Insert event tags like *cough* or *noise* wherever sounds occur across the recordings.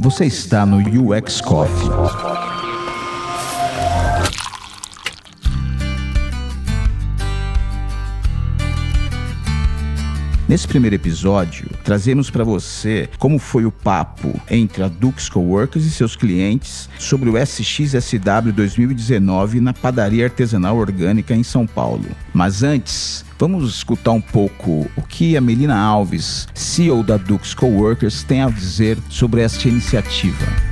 Você está no UX Coffee. Nesse primeiro episódio, trazemos para você como foi o papo entre a Dux Coworkers e seus clientes sobre o SXSW 2019 na padaria artesanal orgânica em São Paulo. Mas antes, Vamos escutar um pouco o que a Melina Alves, CEO da Dux Coworkers, tem a dizer sobre esta iniciativa.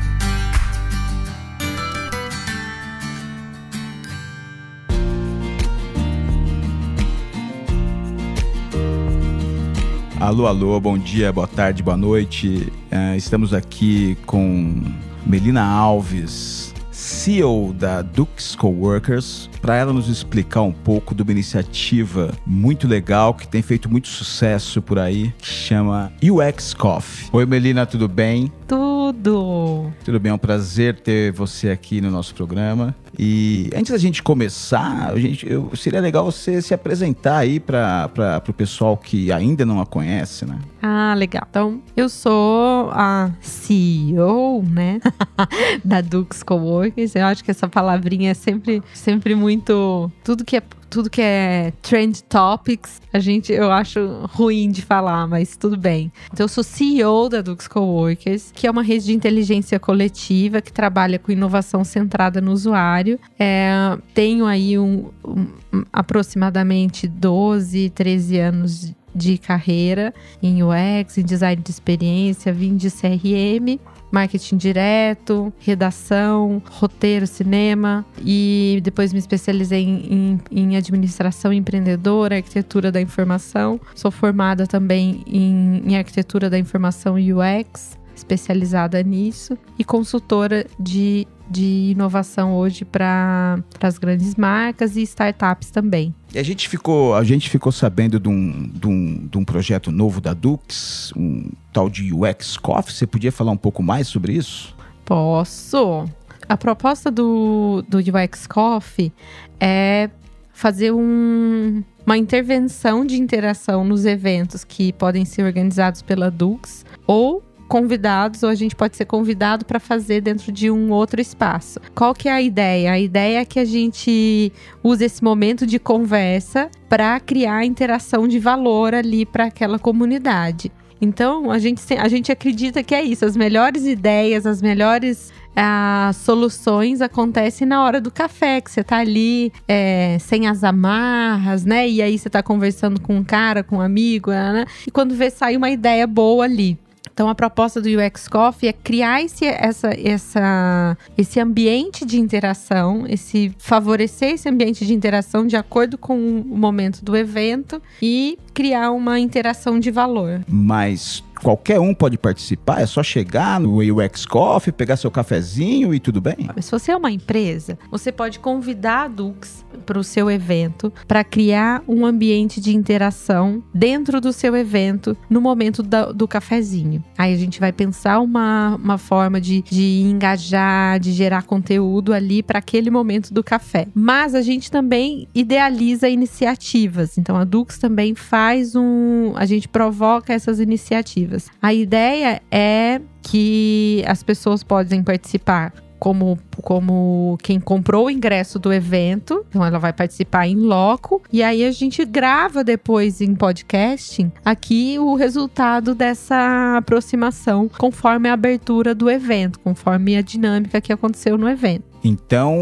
Alô, alô, bom dia, boa tarde, boa noite. Uh, estamos aqui com Melina Alves, CEO da Dux Coworkers, para ela nos explicar um pouco de uma iniciativa muito legal que tem feito muito sucesso por aí, que chama UX Coffee. Oi, Melina, tudo bem? Tudo! Tudo bem, é um prazer ter você aqui no nosso programa. E antes da gente começar, a gente, eu, seria legal você se apresentar aí para o pessoal que ainda não a conhece, né? Ah, legal. Então, eu sou a CEO, né, *laughs* da Dux Coworkers. Eu acho que essa palavrinha é sempre, sempre muito... Tudo que é tudo que é trend topics, a gente eu acho ruim de falar, mas tudo bem. Então eu sou CEO da Dux Coworkers, que é uma rede de inteligência coletiva que trabalha com inovação centrada no usuário. É, tenho aí um, um, aproximadamente 12, 13 anos de carreira em UX, em design de experiência, vim de CRM marketing direto, redação, roteiro, cinema e depois me especializei em, em, em administração empreendedora, arquitetura da informação. Sou formada também em, em arquitetura da informação UX especializada nisso e consultora de, de inovação hoje para as grandes marcas e startups também. E a gente ficou, a gente ficou sabendo de um, de, um, de um projeto novo da Dux, um tal de UX Coffee. Você podia falar um pouco mais sobre isso? Posso. A proposta do, do UX Coffee é fazer um, uma intervenção de interação nos eventos que podem ser organizados pela Dux ou convidados ou a gente pode ser convidado para fazer dentro de um outro espaço. Qual que é a ideia? A ideia é que a gente use esse momento de conversa para criar interação de valor ali para aquela comunidade. Então, a gente, a gente acredita que é isso. As melhores ideias, as melhores as soluções acontecem na hora do café, que você tá ali é, sem as amarras, né? E aí você tá conversando com um cara, com um amigo, né? E quando vê, sai uma ideia boa ali. Então, a proposta do UX Coffee é criar esse, essa, essa, esse ambiente de interação, esse favorecer esse ambiente de interação de acordo com o momento do evento e criar uma interação de valor. Mas qualquer um pode participar, é só chegar no UX Coffee, pegar seu cafezinho e tudo bem? Se você é uma empresa, você pode convidar a Dux para o seu evento para criar um ambiente de interação dentro do seu evento no momento do, do cafezinho. Aí a gente vai pensar uma, uma forma de, de engajar, de gerar conteúdo ali para aquele momento do café. Mas a gente também idealiza iniciativas. Então a Dux também faz um. A gente provoca essas iniciativas. A ideia é que as pessoas podem participar como, como quem comprou o ingresso do evento. Então ela vai participar em loco. E aí a gente grava depois em podcasting aqui o resultado dessa aproximação conforme a abertura do evento, conforme a dinâmica que aconteceu no evento. Então,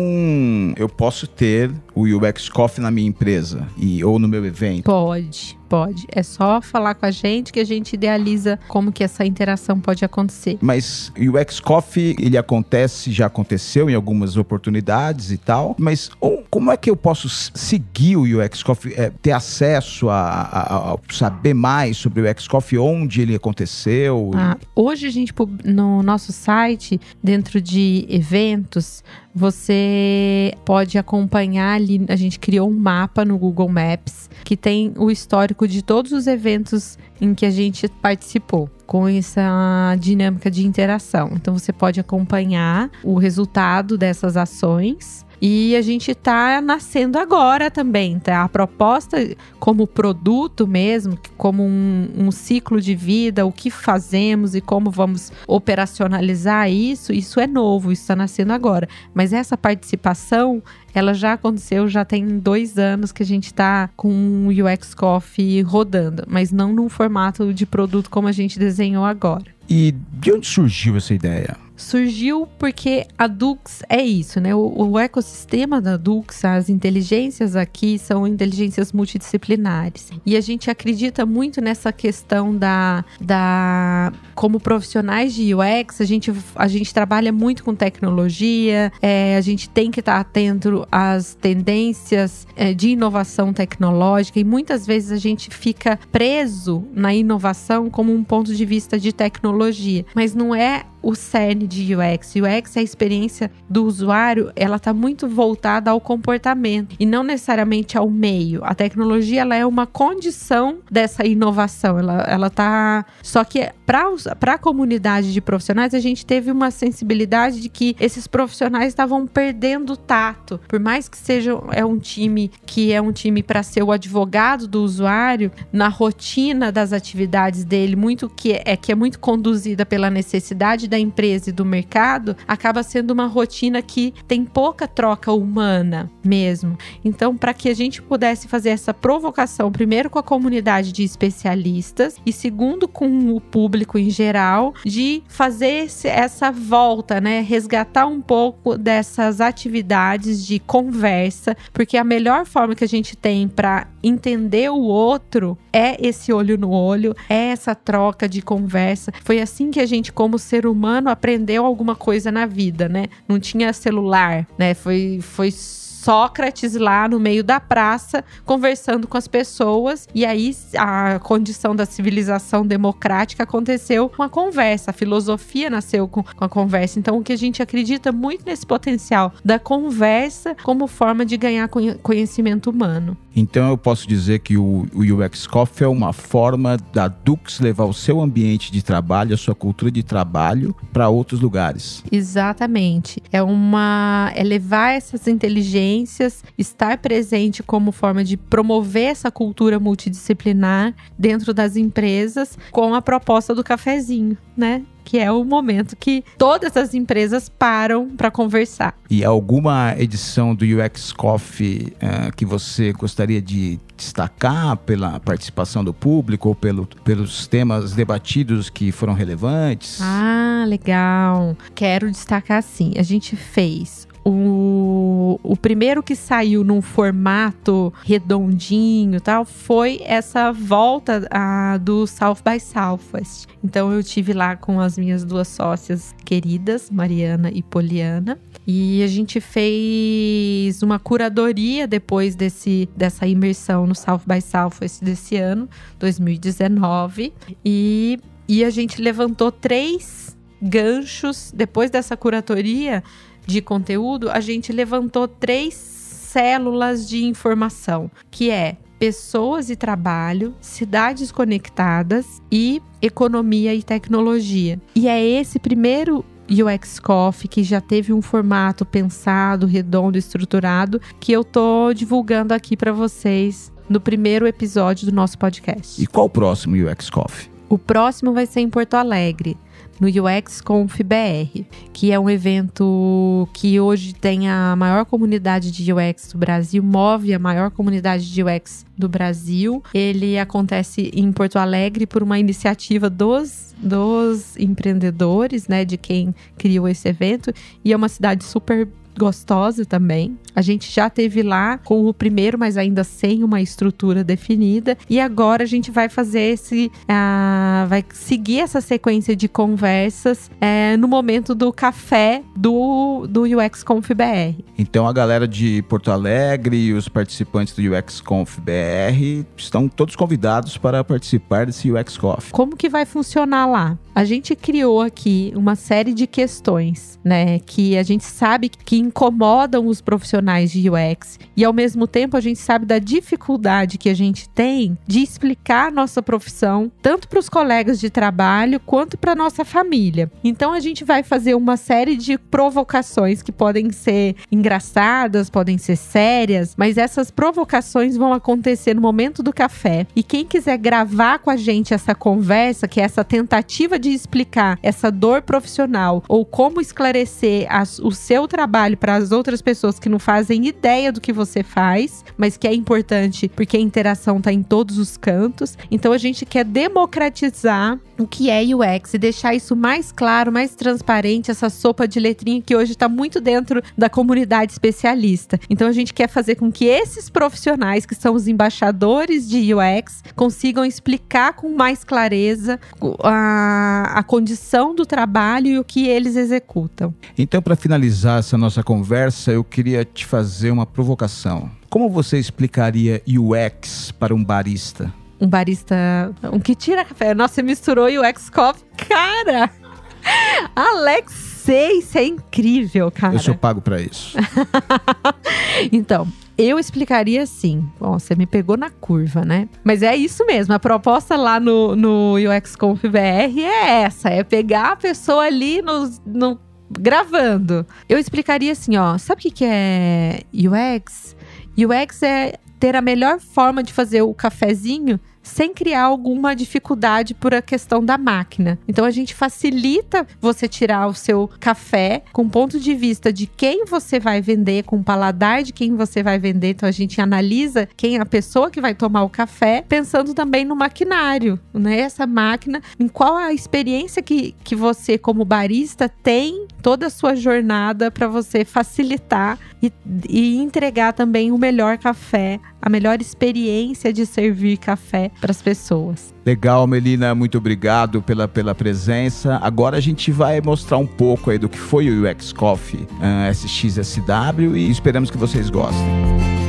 eu posso ter o UX Coffee na minha empresa e ou no meu evento? Pode. Pode. É só falar com a gente que a gente idealiza como que essa interação pode acontecer. Mas o UX Coffee, ele acontece, já aconteceu em algumas oportunidades e tal, mas como é que eu posso seguir o UX Coffee, é, ter acesso a, a, a, saber mais sobre o UX Coffee, onde ele aconteceu? Ah, hoje a gente, no nosso site, dentro de eventos, você pode acompanhar ali. A gente criou um mapa no Google Maps que tem o histórico de todos os eventos em que a gente participou com essa dinâmica de interação. Então você pode acompanhar o resultado dessas ações E a gente está nascendo agora também, tá? A proposta como produto mesmo, como um, um ciclo de vida, o que fazemos e como vamos operacionalizar isso, isso é novo, isso está nascendo agora. Mas essa participação ela já aconteceu, já tem dois anos que a gente está com o UX Coffee rodando, mas não num formato de produto como a gente desenhou agora. E de onde surgiu essa ideia? surgiu porque a Dux é isso, né? O, o, ecossistema da Dux, as inteligências aqui são inteligências multidisciplinares. E a gente acredita muito nessa questão da, da como profissionais de UX, a gente, a gente trabalha muito com tecnologia, é, a gente tem que estar atento às tendências é, de inovação tecnológica e muitas vezes a gente fica preso na inovação como um ponto de vista de tecnologia, mas não é o cerne de UX. UX é a experiência do usuário, ela está muito voltada ao comportamento e não necessariamente ao meio. A tecnologia ela é uma condição dessa inovação. Ela, ela tá. Só que para a comunidade de profissionais, a gente teve uma sensibilidade de que esses profissionais estavam perdendo tato. Por mais que seja é um time que é um time para ser o advogado do usuário, na rotina das atividades dele, muito que é que é muito conduzida pela necessidade da empresa e do mercado acaba sendo uma rotina que tem pouca troca humana mesmo. Então, para que a gente pudesse fazer essa provocação, primeiro com a comunidade de especialistas e segundo com o público em geral, de fazer essa volta, né, resgatar um pouco dessas atividades de conversa, porque a melhor forma que a gente tem para entender o outro é esse olho no olho, é essa troca de conversa. Foi assim que a gente como ser humano aprendeu alguma coisa na vida, né? Não tinha celular, né? Foi, foi Sócrates lá no meio da praça, conversando com as pessoas, e aí a condição da civilização democrática aconteceu com a conversa, a filosofia nasceu com, com a conversa. Então, o que a gente acredita muito nesse potencial da conversa como forma de ganhar conhecimento humano. Então, eu posso dizer que o, o UX Coffee é uma forma da Dux levar o seu ambiente de trabalho, a sua cultura de trabalho para outros lugares. Exatamente. É uma é levar essas inteligências estar presente como forma de promover essa cultura multidisciplinar dentro das empresas com a proposta do cafezinho, né? que é o momento que todas as empresas param para conversar. E alguma edição do UX Coffee uh, que você gostaria de destacar pela participação do público ou pelo, pelos temas debatidos que foram relevantes? Ah, legal. Quero destacar sim. A gente fez o, o primeiro que saiu num formato redondinho tal foi essa volta a, do South by Southwest. Então eu tive lá com as minhas duas sócias queridas, Mariana e Poliana, e a gente fez uma curadoria depois desse, dessa imersão no South by Southwest desse ano, 2019, e, e a gente levantou três ganchos depois dessa curadoria de conteúdo, a gente levantou três células de informação, que é pessoas e trabalho, cidades conectadas e economia e tecnologia. E é esse primeiro UX Coffee, que já teve um formato pensado, redondo, estruturado, que eu tô divulgando aqui para vocês no primeiro episódio do nosso podcast. E qual o próximo UX Coffee? O próximo vai ser em Porto Alegre, no UX Conf BR, que é um evento que hoje tem a maior comunidade de UX do Brasil, move a maior comunidade de UX do Brasil. Ele acontece em Porto Alegre por uma iniciativa dos, dos empreendedores, né, de quem criou esse evento, e é uma cidade super gostosa também. A gente já teve lá com o primeiro, mas ainda sem uma estrutura definida. E agora a gente vai fazer esse. Uh, vai seguir essa sequência de conversas uh, no momento do café do, do UX Conf BR. Então a galera de Porto Alegre e os participantes do UX Conf BR estão todos convidados para participar desse UX. Como que vai funcionar lá? A gente criou aqui uma série de questões, né? Que a gente sabe que incomodam os profissionais de UX. E ao mesmo tempo a gente sabe da dificuldade que a gente tem de explicar nossa profissão, tanto para os colegas de trabalho quanto para nossa família. Então a gente vai fazer uma série de provocações que podem ser engraçadas, podem ser sérias, mas essas provocações vão acontecer no momento do café. E quem quiser gravar com a gente essa conversa, que é essa tentativa de explicar essa dor profissional ou como esclarecer as, o seu trabalho para as outras pessoas que não fazem ideia do que você faz, mas que é importante porque a interação está em todos os cantos. Então a gente quer democratizar o que é UX e deixar isso mais claro, mais transparente, essa sopa de letrinha que hoje está muito dentro da comunidade especialista. Então a gente quer fazer com que esses profissionais, que são os embaixadores de UX, consigam explicar com mais clareza a, a condição do trabalho e o que eles executam. Então, para finalizar essa nossa conversa, eu queria te fazer uma provocação. Como você explicaria UX para um barista? um barista, um que tira café. Nossa, você misturou e o ex-coffee. Cara! Alexei, isso é incrível, cara. Eu sou pago para isso. *laughs* então, eu explicaria assim. Bom, você me pegou na curva, né? Mas é isso mesmo. A proposta lá no, no UX Conf BR é essa: é pegar a pessoa ali no, no gravando. Eu explicaria assim, ó. Sabe o que, que é UX? UX é ter a melhor forma de fazer o cafezinho sem criar alguma dificuldade por a questão da máquina. Então a gente facilita você tirar o seu café com ponto de vista de quem você vai vender, com o paladar de quem você vai vender. Então a gente analisa quem é a pessoa que vai tomar o café, pensando também no maquinário, né? Essa máquina, em qual a experiência que, que você, como barista, tem toda a sua jornada para você facilitar e, e entregar também o melhor café, a melhor experiência de servir café para as pessoas. Legal, Melina, muito obrigado pela, pela presença. Agora a gente vai mostrar um pouco aí do que foi o UX Coffee uh, eh, SXSW e esperamos que vocês gostem.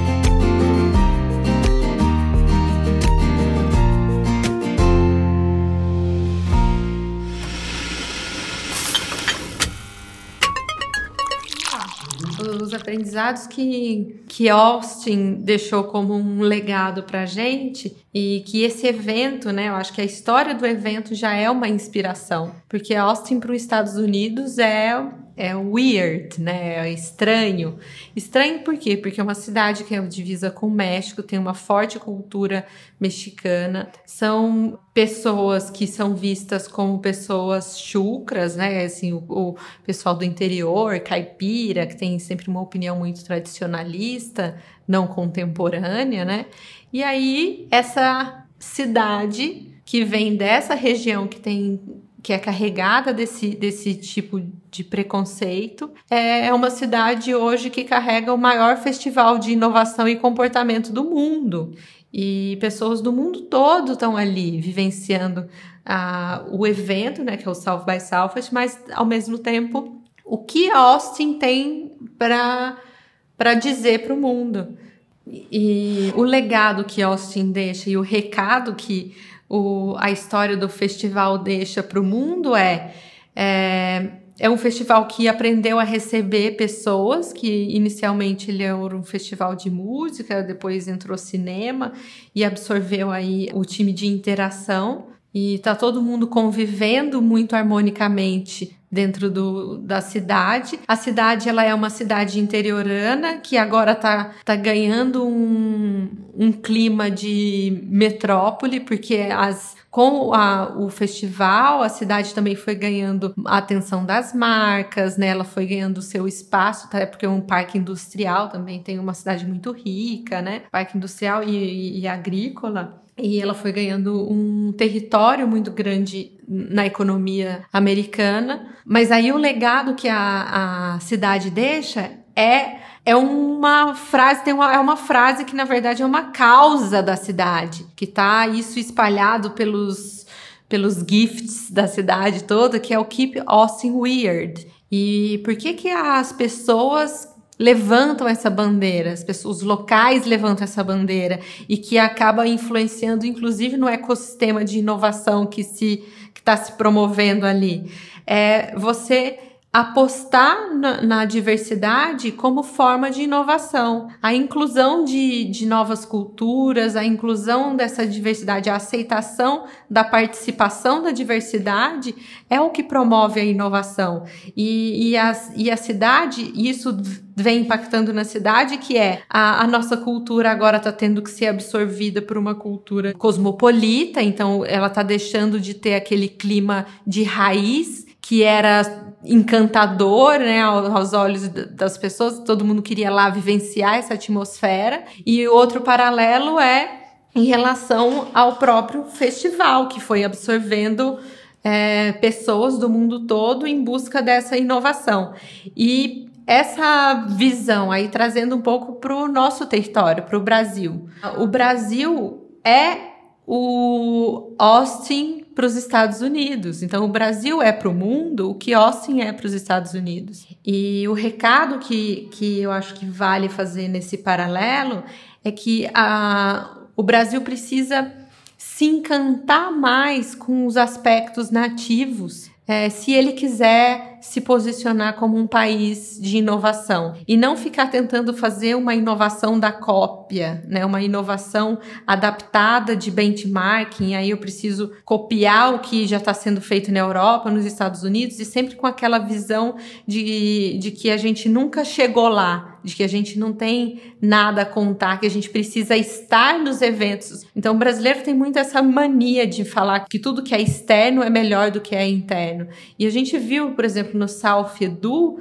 Aprendizados que, que Austin deixou como um legado para a gente e que esse evento, né, eu acho que a história do evento já é uma inspiração, porque Austin para os Estados Unidos é é weird, né? É estranho. Estranho por quê? Porque é uma cidade que é divisa com o México, tem uma forte cultura mexicana. São pessoas que são vistas como pessoas chucras, né? Assim, o, o pessoal do interior, caipira, que tem sempre uma opinião muito tradicionalista, não contemporânea, né? E aí, essa cidade que vem dessa região que tem que é carregada desse, desse tipo de preconceito. É uma cidade hoje que carrega o maior festival de inovação e comportamento do mundo. E pessoas do mundo todo estão ali vivenciando uh, o evento, né, que é o South by Southwest, mas ao mesmo tempo o que Austin tem para dizer para o mundo. E o legado que Austin deixa e o recado que o, a história do festival deixa para o mundo é, é é um festival que aprendeu a receber pessoas, que inicialmente ele era um festival de música, depois entrou cinema e absorveu aí o time de interação. E tá todo mundo convivendo muito harmonicamente dentro do, da cidade. A cidade ela é uma cidade interiorana que agora está tá ganhando um, um clima de metrópole, porque as com a, o festival, a cidade também foi ganhando a atenção das marcas, né? Ela foi ganhando seu espaço, até porque é um parque industrial também tem uma cidade muito rica, né? Parque industrial e, e, e agrícola. E ela foi ganhando um território muito grande na economia americana. Mas aí o legado que a, a cidade deixa é é uma frase, tem uma, é uma frase que na verdade é uma causa da cidade, que tá isso espalhado pelos, pelos gifts da cidade toda, que é o Keep Austin Weird. E por que que as pessoas levantam essa bandeira, as pessoas, os locais levantam essa bandeira e que acaba influenciando inclusive no ecossistema de inovação que se está se promovendo ali. É você apostar na, na, diversidade como forma de inovação. A inclusão de, de novas culturas, a inclusão dessa diversidade, a aceitação da participação da diversidade é o que promove a inovação. E, e, a, e a cidade, isso vem impactando na cidade, que é a, a nossa cultura agora está tendo que ser absorvida por uma cultura cosmopolita, então ela está deixando de ter aquele clima de raiz que era encantador, né, aos olhos das pessoas, todo mundo queria lá vivenciar essa atmosfera. E outro paralelo é em relação ao próprio festival, que foi absorvendo é, pessoas do mundo todo em busca dessa inovação. E essa visão aí trazendo um pouco para o nosso território, para o Brasil. O Brasil é o Austin para os Estados Unidos. Então, o Brasil é para o mundo o que Austin é para os Estados Unidos. E o recado que, que eu acho que vale fazer nesse paralelo é que a, o Brasil precisa se encantar mais com os aspectos nativos é, se ele quiser se posicionar como um país de inovação e não ficar tentando fazer uma inovação da cópia, né? Uma inovação adaptada de benchmarking. Aí eu preciso copiar o que já está sendo feito na Europa, nos Estados Unidos e sempre com aquela visão de, de que a gente nunca chegou lá de que a gente não tem nada a contar, que a gente precisa estar nos eventos. Então, o brasileiro tem muito essa mania de falar que tudo que é externo é melhor do que é interno. E a gente viu, por exemplo, no South Edu,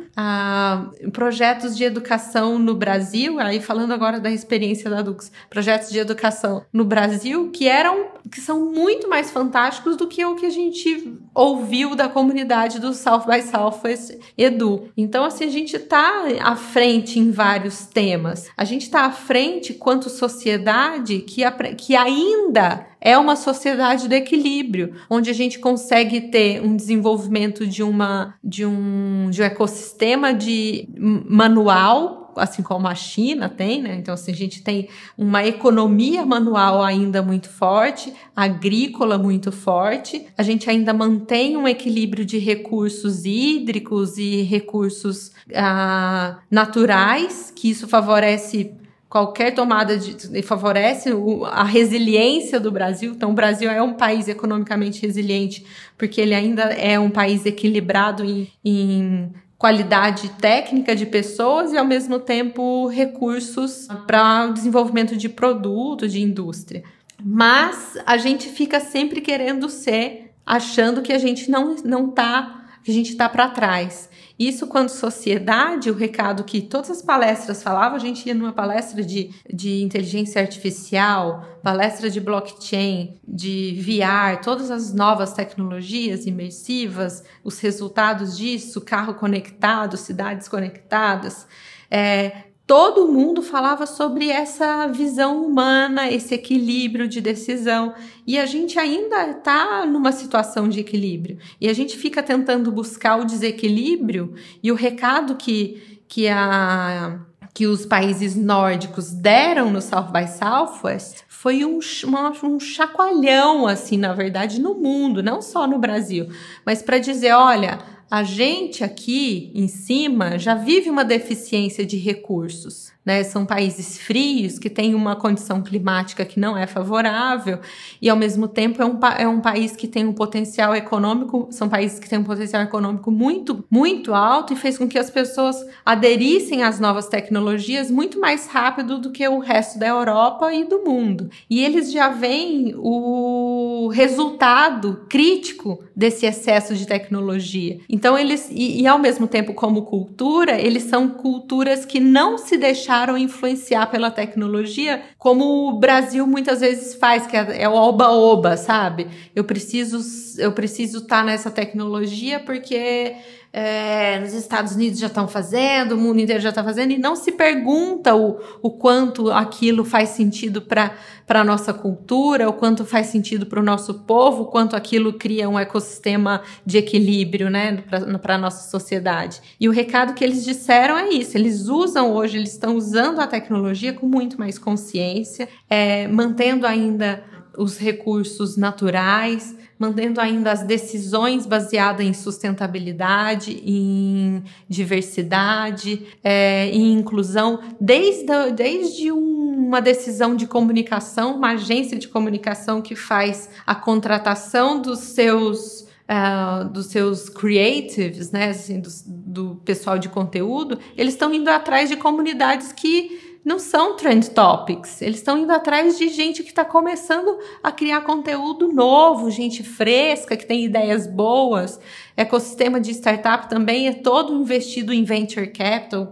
projetos de educação no Brasil, aí falando agora da experiência da Dux, projetos de educação no Brasil que eram que são muito mais fantásticos do que o que a gente ouviu da comunidade do South by Southwest Edu. Então, assim, a gente está à frente em vários temas. A gente está à frente quanto sociedade que, que ainda é uma sociedade do equilíbrio, onde a gente consegue ter um desenvolvimento de uma de um, de um ecossistema de manual assim como a China tem, né? Então, assim, a gente tem uma economia manual ainda muito forte, agrícola muito forte, a gente ainda mantém um equilíbrio de recursos hídricos e recursos ah, naturais, que isso favorece qualquer tomada de favorece a resiliência do Brasil. Então, o Brasil é um país economicamente resiliente porque ele ainda é um país equilibrado em, em qualidade técnica de pessoas e, ao mesmo tempo, recursos para o desenvolvimento de produto, de indústria. Mas a gente fica sempre querendo ser, achando que a gente não, não tá, que a gente está para trás. Isso, quando sociedade, o recado que todas as palestras falavam, a gente ia numa palestra de, de inteligência artificial, palestra de blockchain, de VR, todas as novas tecnologias imersivas, os resultados disso, carro conectado, cidades conectadas. É, todo mundo falava sobre essa visão humana, esse equilíbrio de decisão. E a gente ainda está numa situação de equilíbrio. E a gente fica tentando buscar o desequilíbrio e o recado que, que a que os países nórdicos deram no South by Southwest foi um, uma, um chacoalhão, assim, na verdade, no mundo, não só no Brasil, mas para dizer: olha, a gente aqui em cima já vive uma deficiência de recursos. Né? São países frios que têm uma condição climática que não é favorável e ao mesmo tempo é um, é um país que tem um potencial econômico, são países que têm um potencial econômico muito, muito alto e fez com que as pessoas aderissem às novas tecnologias muito mais rápido do que o resto da Europa e do mundo. E eles já veem o resultado crítico desse excesso de tecnologia. Então eles e, e ao mesmo tempo como cultura, eles são culturas que não se deixaram deixaram influenciar pela tecnologia, como o Brasil muitas vezes faz, que é, é o oba-oba, sabe? Eu preciso eu preciso estar tá nessa tecnologia porque é, nos Estados Unidos já estão fazendo, o mundo inteiro já está fazendo, e não se pergunta o, o quanto aquilo faz sentido para a nossa cultura, o quanto faz sentido para o nosso povo, o quanto aquilo cria um ecossistema de equilíbrio né, para a nossa sociedade. E o recado que eles disseram é isso: eles usam hoje, eles estão usando a tecnologia com muito mais consciência, é, mantendo ainda os recursos naturais, mantendo ainda as decisões baseadas em sustentabilidade, em diversidade, é, em inclusão, desde, desde uma decisão de comunicação, uma agência de comunicação que faz a contratação dos seus Uh, dos seus creatives, né, assim, do, do pessoal de conteúdo, eles estão indo atrás de comunidades que não são trend topics. Eles estão indo atrás de gente que está começando a criar conteúdo novo, gente fresca, que tem ideias boas. Ecossistema de startup também é todo investido em venture capital.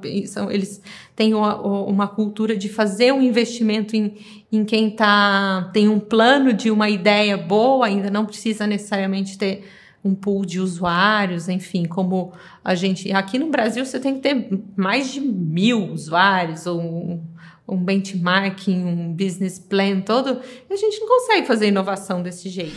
Eles têm uma, uma cultura de fazer um investimento em, em quem tá, tem um plano de uma ideia boa, ainda não precisa necessariamente ter um pool de usuários, enfim, como a gente. Aqui no Brasil você tem que ter mais de mil usuários, ou um, um benchmarking, um business plan todo. E a gente não consegue fazer inovação desse jeito.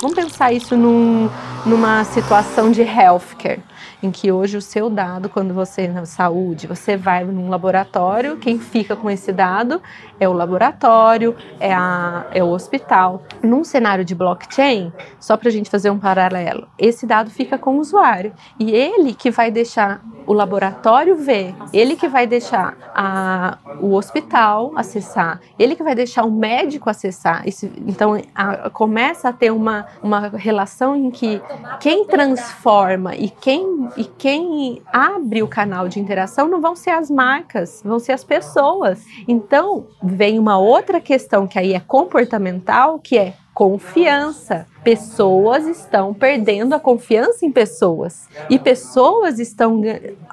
Vamos pensar isso num, numa situação de healthcare em que hoje o seu dado, quando você na saúde, você vai num laboratório, quem fica com esse dado é o laboratório, é, a, é o hospital. Num cenário de blockchain, só para a gente fazer um paralelo, esse dado fica com o usuário e ele que vai deixar o laboratório ver, ele que vai deixar a, o hospital acessar, ele que vai deixar o médico acessar. Então a, começa a ter uma, uma relação em que quem transforma e quem e quem abre o canal de interação não vão ser as marcas, vão ser as pessoas. Então, vem uma outra questão que aí é comportamental, que é confiança. Pessoas estão perdendo a confiança em pessoas. E pessoas estão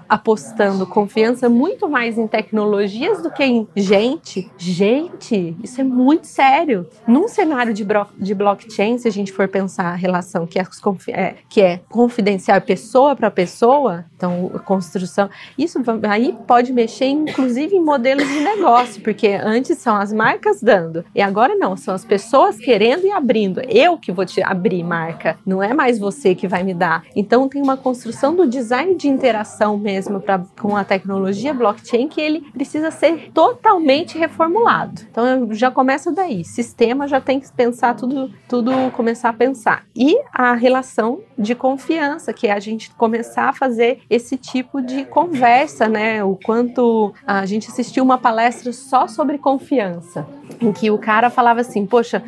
apostando confiança muito mais em tecnologias do que em gente. Gente, isso é muito sério. Num cenário de, de blockchain, se a gente for pensar a relação que é, é que é confidencial pessoa para pessoa, então construção, isso aí pode mexer inclusive em modelos de negócio, porque antes são as marcas dando, e agora não, são as pessoas querendo e abrindo. Eu que vou te abrir marca, não é mais você que vai me dar. Então tem uma construção do design de interação mesmo pra, com a tecnologia blockchain que ele precisa ser totalmente reformulado. Então já começa daí. Sistema já tem que pensar tudo, tudo começar a pensar. E a relação de confiança, que é a gente começar a fazer esse tipo de conversa, né? O quanto a gente assistiu uma palestra só sobre confiança, em que o cara falava assim: Poxa,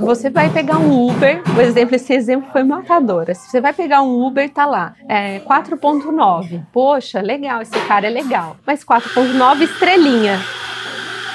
você vai pegar um Uber, por exemplo, esse exemplo foi matadora. Se você vai pegar um Uber, tá lá, é 4.9. Poxa, legal, esse cara é legal. Mas 4.9 estrelinha.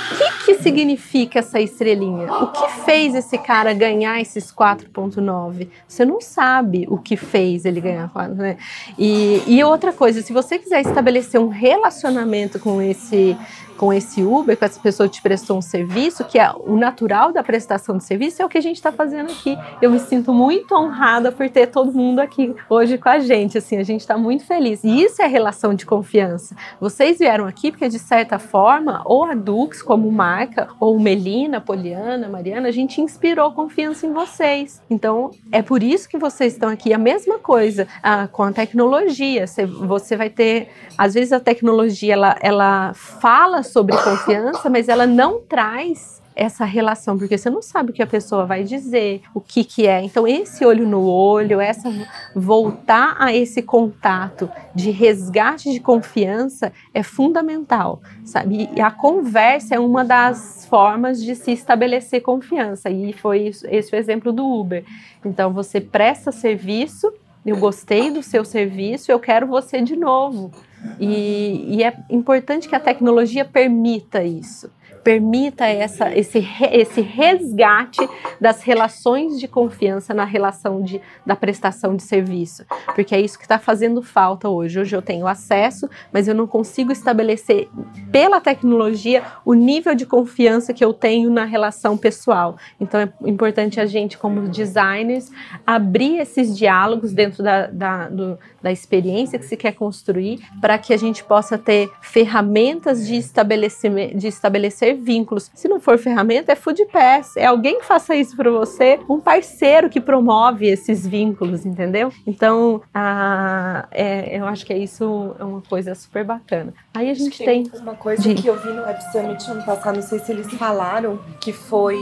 O que, que significa essa estrelinha? O que fez esse cara ganhar esses 4,9? Você não sabe o que fez ele ganhar. Né? E, e outra coisa, se você quiser estabelecer um relacionamento com esse com esse Uber, com essa pessoa que te prestou um serviço, que é o natural da prestação de serviço, é o que a gente está fazendo aqui. Eu me sinto muito honrada por ter todo mundo aqui hoje com a gente. Assim, a gente está muito feliz. E isso é relação de confiança. Vocês vieram aqui porque, de certa forma, ou a Dux como marca, ou Melina, Poliana, Mariana, a gente inspirou confiança em vocês. Então, é por isso que vocês estão aqui. A mesma coisa ah, com a tecnologia. Você, vai ter, às vezes, a tecnologia ela, ela fala sobre confiança, mas ela não traz essa relação, porque você não sabe o que a pessoa vai dizer, o que que é. Então esse olho no olho, essa voltar a esse contato de resgate de confiança é fundamental, sabe? E a conversa é uma das formas de se estabelecer confiança. E foi esse o exemplo do Uber. Então você presta serviço, eu gostei do seu serviço, eu quero você de novo. E, e, é importante que a tecnologia permita isso permita essa, esse, esse resgate das relações de confiança na relação de, da prestação de serviço, porque é isso que está fazendo falta hoje. Hoje eu tenho acesso, mas eu não consigo estabelecer pela tecnologia o nível de confiança que eu tenho na relação pessoal. Então é importante a gente, como designers, abrir esses diálogos dentro da, da, do, da experiência que se quer construir, para que a gente possa ter ferramentas de, estabelecimento, de estabelecer vínculos. Se não for ferramenta, é Food Pass, é alguém que faça isso para você, um parceiro que promove esses vínculos, entendeu? Então, a, é, eu acho que é isso é uma coisa super bacana. Aí a gente tem, tem uma coisa de... que eu vi no Web Summit ano passado, não sei se eles falaram, que foi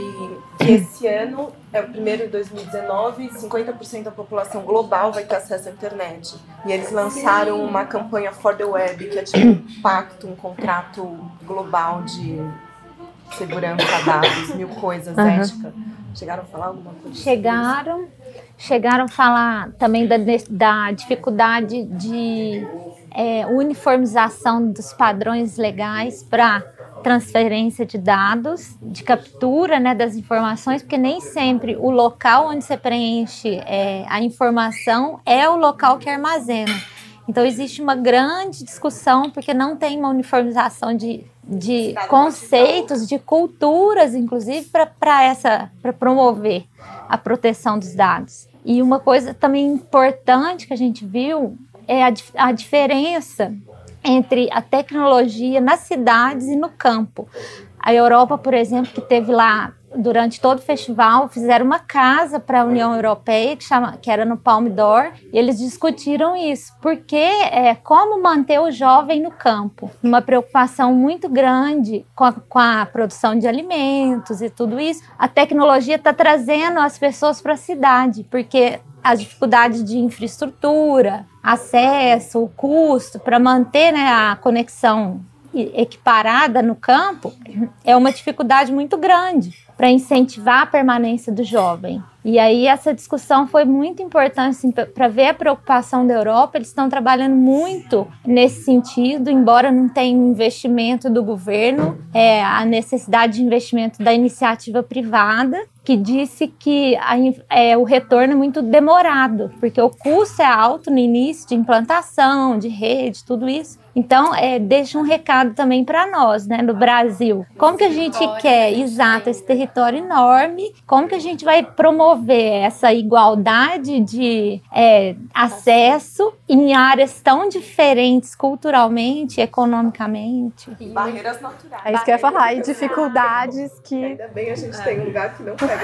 que esse ano é o primeiro de 2019, 50% da população global vai ter acesso à internet. E eles lançaram uma campanha For the Web, que é tipo um pacto, um contrato global de segurança, dados, mil coisas, uhum. ética. Chegaram a falar alguma coisa? Chegaram, chegaram a falar também da, da dificuldade de é, uniformização dos padrões legais para transferência de dados, de captura né, das informações, porque nem sempre o local onde você preenche é, a informação é o local que armazena. Então existe uma grande discussão porque não tem uma uniformização de, de conceitos, de culturas, inclusive para essa para promover a proteção dos dados. E uma coisa também importante que a gente viu é a, a diferença entre a tecnologia nas cidades e no campo. A Europa, por exemplo, que teve lá durante todo o festival, fizeram uma casa para a União Europeia, que, chama, que era no Palme d'Or, e eles discutiram isso, porque é, como manter o jovem no campo, uma preocupação muito grande com a, com a produção de alimentos e tudo isso. A tecnologia está trazendo as pessoas para a cidade, porque as dificuldades de infraestrutura, acesso, o custo para manter né, a conexão equiparada no campo é uma dificuldade muito grande para incentivar a permanência do jovem. E aí essa discussão foi muito importante assim, para ver a preocupação da Europa. Eles estão trabalhando muito nesse sentido, embora não tenha investimento do governo, é, a necessidade de investimento da iniciativa privada que disse que a, é, o retorno é muito demorado, porque o custo é alto no início de implantação, de rede, tudo isso. Então, é, deixa um recado também para nós, né, no Brasil. Como que a gente quer, exato, esse território enorme, como que a gente vai promover essa igualdade de é, acesso em áreas tão diferentes culturalmente, economicamente? E barreiras naturais. É isso que eu ia falar, e dificuldades que... Ainda bem a gente tem um lugar que não pega.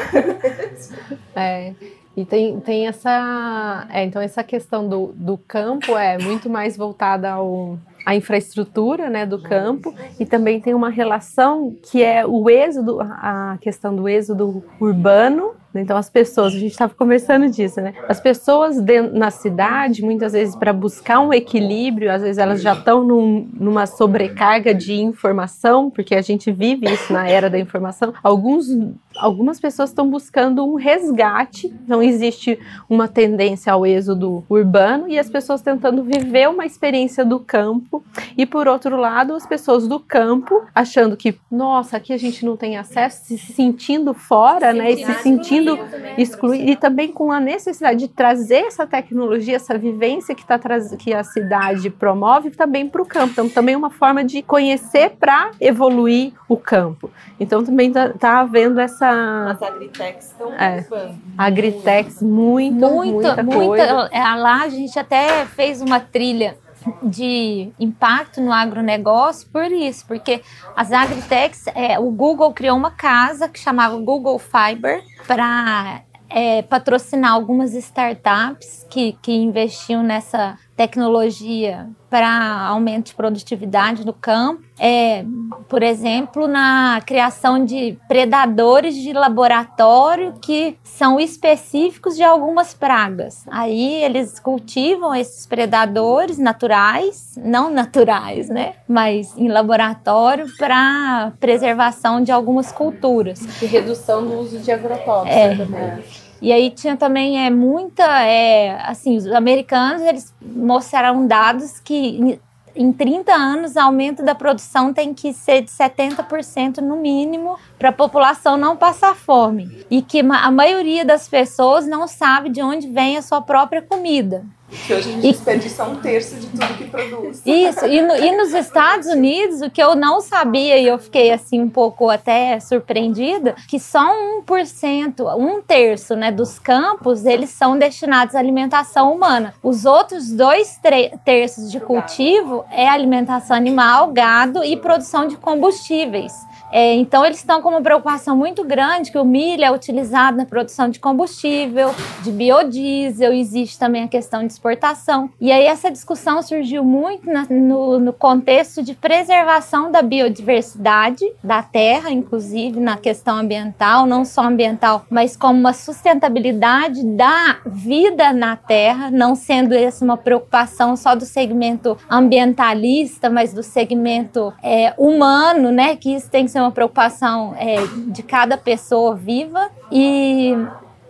É. E tem, tem essa. É, então, essa questão do, do campo é muito mais voltada ao, à infraestrutura né, do campo e também tem uma relação que é o êxodo, a questão do êxodo urbano então, as pessoas, a gente estava conversando disso, né? As pessoas na cidade, muitas vezes, para buscar um equilíbrio, às vezes elas já estão num, numa sobrecarga de informação, porque a gente vive isso na era da informação. Alguns, algumas pessoas estão buscando um resgate, então existe uma tendência ao êxodo urbano e as pessoas tentando viver uma experiência do campo. E, por outro lado, as pessoas do campo achando que, nossa, aqui a gente não tem acesso, se sentindo fora, né? E se sentindo sendo excluído e também com a necessidade de trazer essa tecnologia, essa vivência que, tá que a cidade promove também para o campo. Então, também é uma forma de conhecer para evoluir o campo. Então, também está tá havendo essa. As agritechs estão é, Agritechs, muito, muita, muita, muita é, Lá a gente até fez uma trilha de impacto no agronegócio por isso, porque as agritechs, é, o Google criou uma casa que chamava Google Fiber para é, patrocinar algumas startups que, que investiam nessa tecnologia para aumento de produtividade no campo. É, por exemplo, na criação de predadores de laboratório que são específicos de algumas pragas. Aí eles cultivam esses predadores naturais, não naturais, né? Mas em laboratório para preservação de algumas culturas. E redução do uso de agrotóxicos é, também. E aí tinha também é, muita, é, assim, os americanos eles mostraram dados que em 30 anos, o aumento da produção tem que ser de 70% no mínimo para a população não passar fome. E que a maioria das pessoas não sabe de onde vem a sua própria comida. Que hoje a gente e, desperdiça um terço de tudo que produz. Isso, e, no, e nos Estados Unidos, o que eu não sabia, e eu fiquei assim um pouco até surpreendida, que só 1%, um terço né, dos campos, eles são destinados à alimentação humana. Os outros dois terços de cultivo é alimentação animal, gado e produção de combustíveis É, então, eles estão com uma preocupação muito grande que o milho é utilizado na produção de combustível, de biodiesel, existe também a questão de exportação. E aí, essa discussão surgiu muito na, no, no contexto de preservação da biodiversidade da terra, inclusive na questão ambiental, não só ambiental, mas como uma sustentabilidade da vida na terra, não sendo essa uma preocupação só do segmento ambientalista, mas do segmento é, humano, né? Que isso tem que ser uma preocupação é, de cada pessoa viva e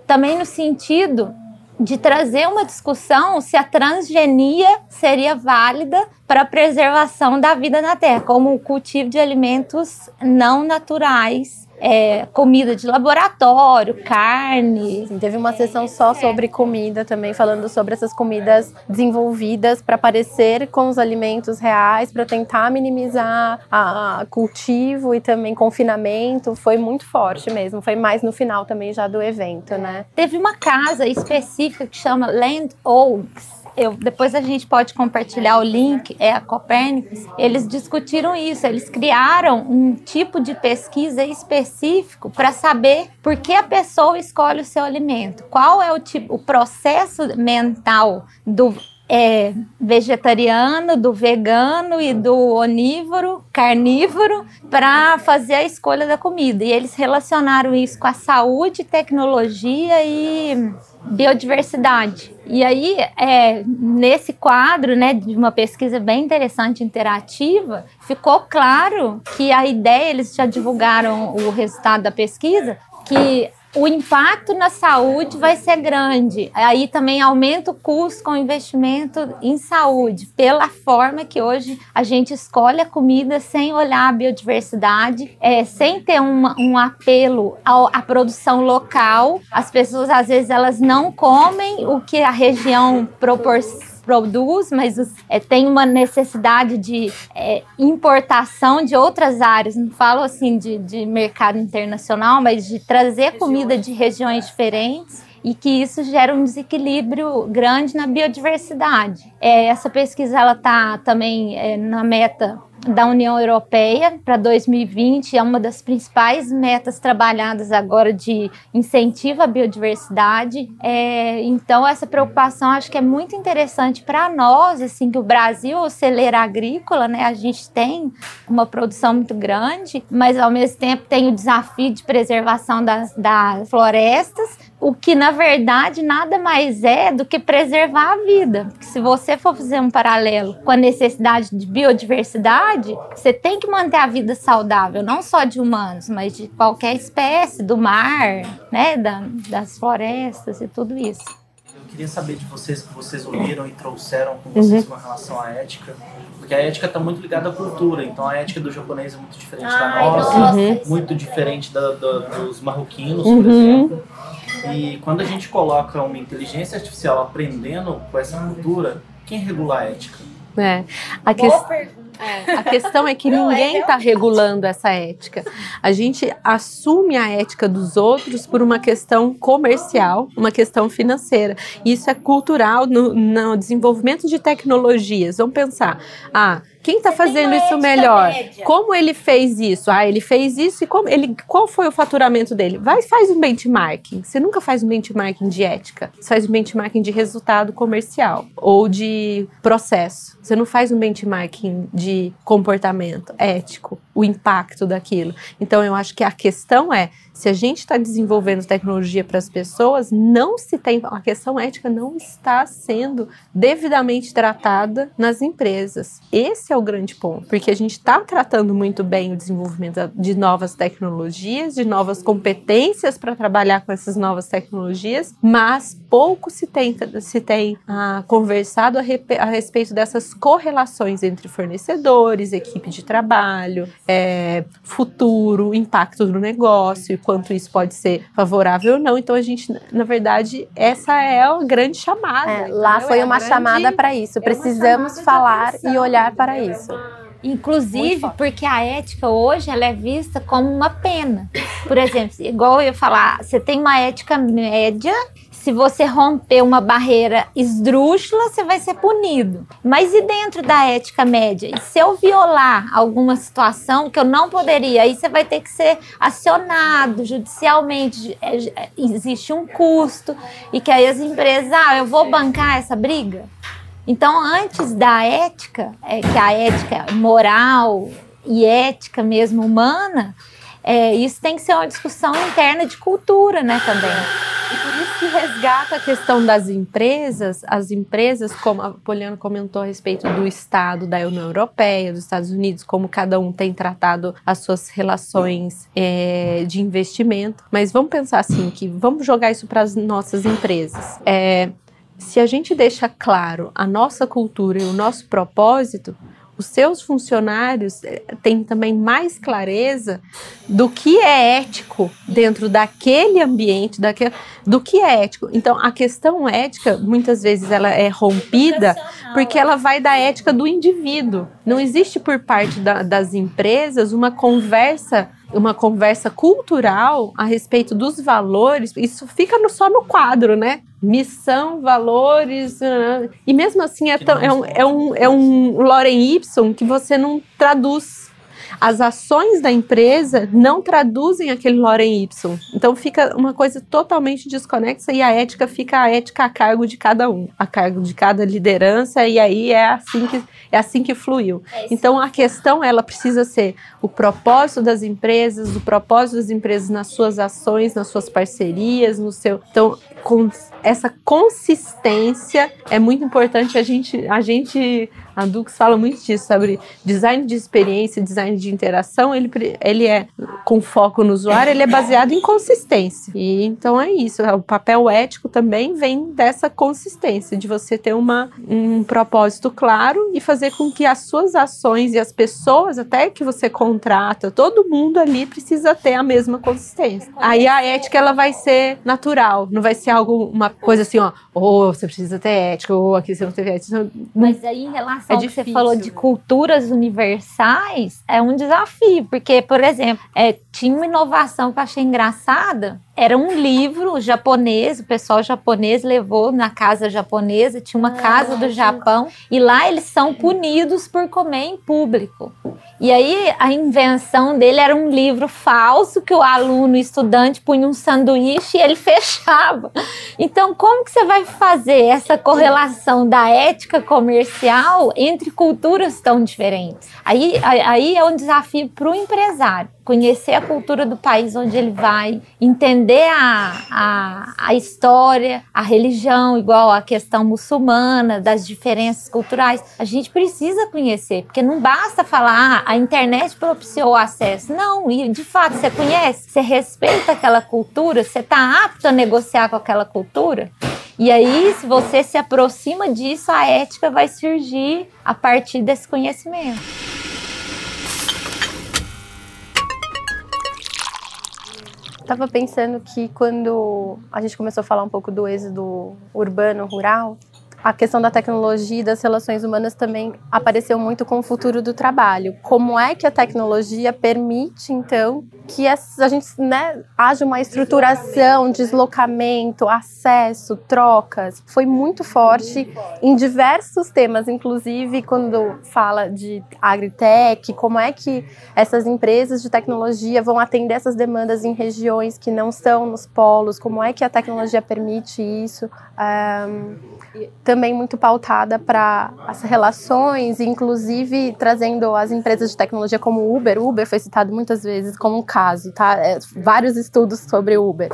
também no sentido de trazer uma discussão se a transgenia seria válida para a preservação da vida na Terra, como o cultivo de alimentos não naturais é, comida de laboratório, carne. Sim, teve uma sessão só sobre comida também, falando sobre essas comidas desenvolvidas para parecer com os alimentos reais, para tentar minimizar a, cultivo e também confinamento. Foi muito forte mesmo. Foi mais no final também já do evento, né? Teve uma casa específica que chama Land Oaks eu, depois a gente pode compartilhar o link, é a Copérnicos. Eles discutiram isso, eles criaram um tipo de pesquisa específico para saber por que a pessoa escolhe o seu alimento, qual é o tipo, o processo mental do é, vegetariano, do vegano e do onívoro, carnívoro, para fazer a escolha da comida. E eles relacionaram isso com a saúde, tecnologia e biodiversidade. E aí, é, nesse quadro, né, de uma pesquisa bem interessante, interativa, ficou claro que a ideia, eles já divulgaram o resultado da pesquisa, que o impacto na saúde vai ser grande. Aí também aumenta o custo com investimento em saúde, pela forma que hoje a gente escolhe a comida sem olhar a biodiversidade, é, sem ter uma, um apelo ao, à produção local. As pessoas, às vezes, elas não comem o que a região proporciona produz, mas é, tem uma necessidade de é, importação de outras áreas. Não falo assim de, de mercado internacional, mas de trazer comida de regiões diferentes e que isso gera um desequilíbrio grande na biodiversidade. É, essa pesquisa ela está também é, na meta da União Europeia para 2020 é uma das principais metas trabalhadas agora de incentivo à biodiversidade. É, então essa preocupação acho que é muito interessante para nós, assim que o Brasil, o celeiro agrícola, né, a gente tem uma produção muito grande, mas ao mesmo tempo tem o desafio de preservação das, das florestas, o que na verdade nada mais é do que preservar a vida. Porque se você for fazer um paralelo com a necessidade de biodiversidade, você tem que manter a vida saudável, não só de humanos, mas de qualquer espécie, do mar, né, da, das florestas e tudo isso. Eu queria saber de vocês que vocês ouviram e trouxeram com vocês uhum. com relação à ética, porque a ética está muito ligada à cultura, então a ética do japonês é muito diferente Ai, da nossa, uhum. muito diferente da, da, dos marroquinos, uhum. por exemplo. E quando a gente coloca uma inteligência artificial aprendendo com essa cultura, quem regula a ética? É. A, que... é. a questão é que *laughs* Não, é ninguém está é regulando essa ética. A gente assume a ética dos outros por uma questão comercial, uma questão financeira. Isso é cultural no, no desenvolvimento de tecnologias. Vamos pensar, ah, quem está fazendo isso melhor? Média. Como ele fez isso? Ah, ele fez isso e como ele, qual foi o faturamento dele? Vai faz um benchmarking. Você nunca faz um benchmarking de ética. Você faz um benchmarking de resultado comercial ou de processo. Você não faz um benchmarking de comportamento ético, o impacto daquilo. Então eu acho que a questão é se a gente está desenvolvendo tecnologia para as pessoas, não se tem a questão ética não está sendo devidamente tratada nas empresas. Esse é o grande ponto, porque a gente está tratando muito bem o desenvolvimento de novas tecnologias, de novas competências para trabalhar com essas novas tecnologias, mas pouco se tem se tem ah, conversado a, a, respeito dessas correlações entre fornecedores, equipe de trabalho, é, futuro, impacto no negócio quanto isso pode ser favorável ou não. Então a gente, na verdade, essa é a grande chamada. É, lá foi é uma grande, chamada para isso. É Precisamos falar e olhar para isso. Inclusive, porque a ética hoje ela é vista como uma pena. Por exemplo, igual eu falar, você tem uma ética média se você romper uma barreira esdrúxula, você vai ser punido. Mas e dentro da ética média? E se eu violar alguma situação que eu não poderia, aí você vai ter que ser acionado judicialmente. É, é, existe um custo e que aí as empresas, ah, eu vou bancar essa briga. Então, antes da ética, é que a ética moral e ética mesmo humana, é, isso tem que ser uma discussão interna de cultura, né, também. Que resgata a questão das empresas, as empresas, como a Poliana comentou a respeito do Estado, da União Europeia, dos Estados Unidos, como cada um tem tratado as suas relações é, de investimento. Mas vamos pensar assim, que vamos jogar isso para as nossas empresas. É, se a gente deixa claro a nossa cultura e o nosso propósito, os seus funcionários eh, têm também mais clareza do que é ético dentro daquele ambiente, daquele, do que é ético. Então, a questão ética, muitas vezes, ela é rompida porque ela vai da ética do indivíduo. Não existe por parte da, das empresas uma conversa uma conversa cultural a respeito dos valores, isso fica no, só no quadro, né? Missão, valores. Uh, e mesmo assim é, tão, é, um, é, um, é um Loren Y que você não traduz as ações da empresa não traduzem aquele lorem Y. Então fica uma coisa totalmente desconexa e a ética fica a ética a cargo de cada um, a cargo de cada liderança e aí é assim que é assim que fluiu. É então a questão ela precisa ser o propósito das empresas, o propósito das empresas nas suas ações, nas suas parcerias, no seu. Então essa consistência é muito importante a gente a gente a Dux fala muito disso, sobre design de experiência, design de interação, ele, ele é com foco no usuário, ele é baseado em consistência. E então é isso, o papel ético também vem dessa consistência, de você ter uma, um propósito claro e fazer com que as suas ações e as pessoas até que você contrata, todo mundo ali precisa ter a mesma consistência. Aí a ética ela vai ser natural, não vai ser algo, uma coisa assim, ó, ou oh, você precisa ter ética, ou aqui você não tem ética. Mas aí em relação é que você falou de culturas universais, é um desafio, porque, por exemplo, é, tinha uma inovação que eu achei engraçada, era um livro japonês, o pessoal japonês levou na casa japonesa, tinha uma ah, casa do Japão, e lá eles são punidos por comer em público. E aí a invenção dele era um livro falso que o aluno, o estudante, punha um sanduíche e ele *laughs* fechava. Então, como que você vai fazer essa correlação da ética comercial entre culturas tão diferentes? Aí, aí é um desafio para o empresário conhecer a cultura do país onde ele vai, entender a, a, a história, a religião, igual a questão muçulmana, das diferenças culturais. A gente precisa conhecer, porque não basta falar, ah, a internet propiciou o acesso. Não, e de fato, você conhece, você respeita aquela cultura, você está apto a negociar com aquela cultura. E aí, se você se aproxima disso, a ética vai surgir a partir desse conhecimento. Estava pensando que quando a gente começou a falar um pouco do êxodo urbano-rural, a questão da tecnologia e das relações humanas também apareceu muito com o futuro do trabalho. Como é que a tecnologia permite, então, que a gente né, haja uma estruturação, deslocamento, acesso, trocas? Foi muito forte em diversos temas, inclusive quando fala de agritech, como é que essas empresas de tecnologia vão atender essas demandas em regiões que não estão nos polos, como é que a tecnologia permite isso. Um, também muito pautada para as relações, inclusive trazendo as empresas de tecnologia como Uber. Uber foi citado muitas vezes como um caso, tá? É, vários estudos sobre Uber.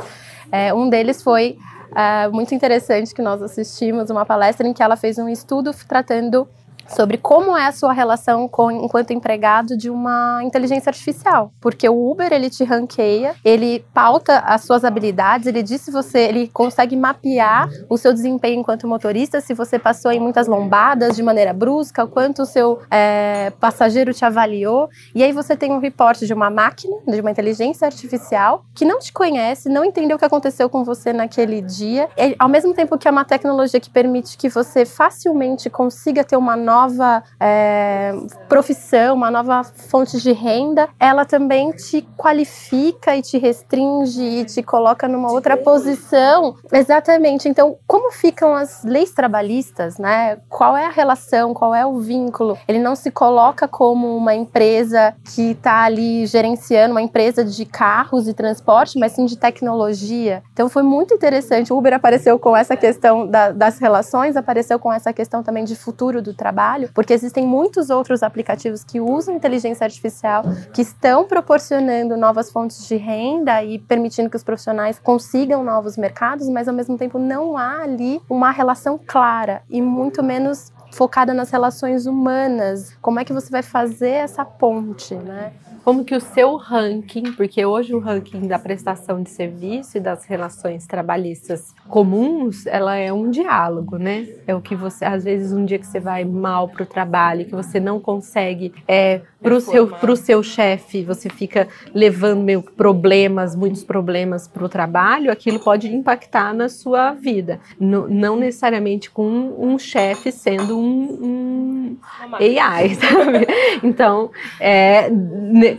É, um deles foi é, muito interessante que nós assistimos uma palestra em que ela fez um estudo tratando sobre como é a sua relação com, enquanto empregado de uma inteligência artificial, porque o Uber ele te ranqueia, ele pauta as suas habilidades, ele diz se você, ele consegue mapear o seu desempenho enquanto motorista, se você passou em muitas lombadas de maneira brusca, quanto o seu é, passageiro te avaliou, e aí você tem um reporte de uma máquina, de uma inteligência artificial que não te conhece, não entendeu o que aconteceu com você naquele dia, e, ao mesmo tempo que é uma tecnologia que permite que você facilmente consiga ter uma nova nova é, profissão, uma nova fonte de renda, ela também te qualifica e te restringe e te coloca numa outra posição. Exatamente. Então, como ficam as leis trabalhistas, né? Qual é a relação, qual é o vínculo? Ele não se coloca como uma empresa que está ali gerenciando uma empresa de carros e transporte, mas sim de tecnologia. Então foi muito interessante. O Uber apareceu com essa questão da, das relações, apareceu com essa questão também de futuro do trabalho, porque existem muitos outros aplicativos que usam inteligência artificial, que estão proporcionando novas fontes de renda e permitindo que os profissionais consigam novos mercados, mas ao mesmo tempo não há ali uma relação clara e muito menos focada nas relações humanas. Como é que você vai fazer essa ponte, né? como que o seu ranking, porque hoje o ranking da prestação de serviço e das relações trabalhistas comuns, ela é um diálogo, né? É o que você, às vezes, um dia que você vai mal para o trabalho, que você não consegue, é, para o seu, pro seu chefe, você fica levando meio problemas, muitos problemas para o trabalho, aquilo pode impactar na sua vida. N não necessariamente com um, um chefe sendo um, um AI, sabe? *laughs* Então, é,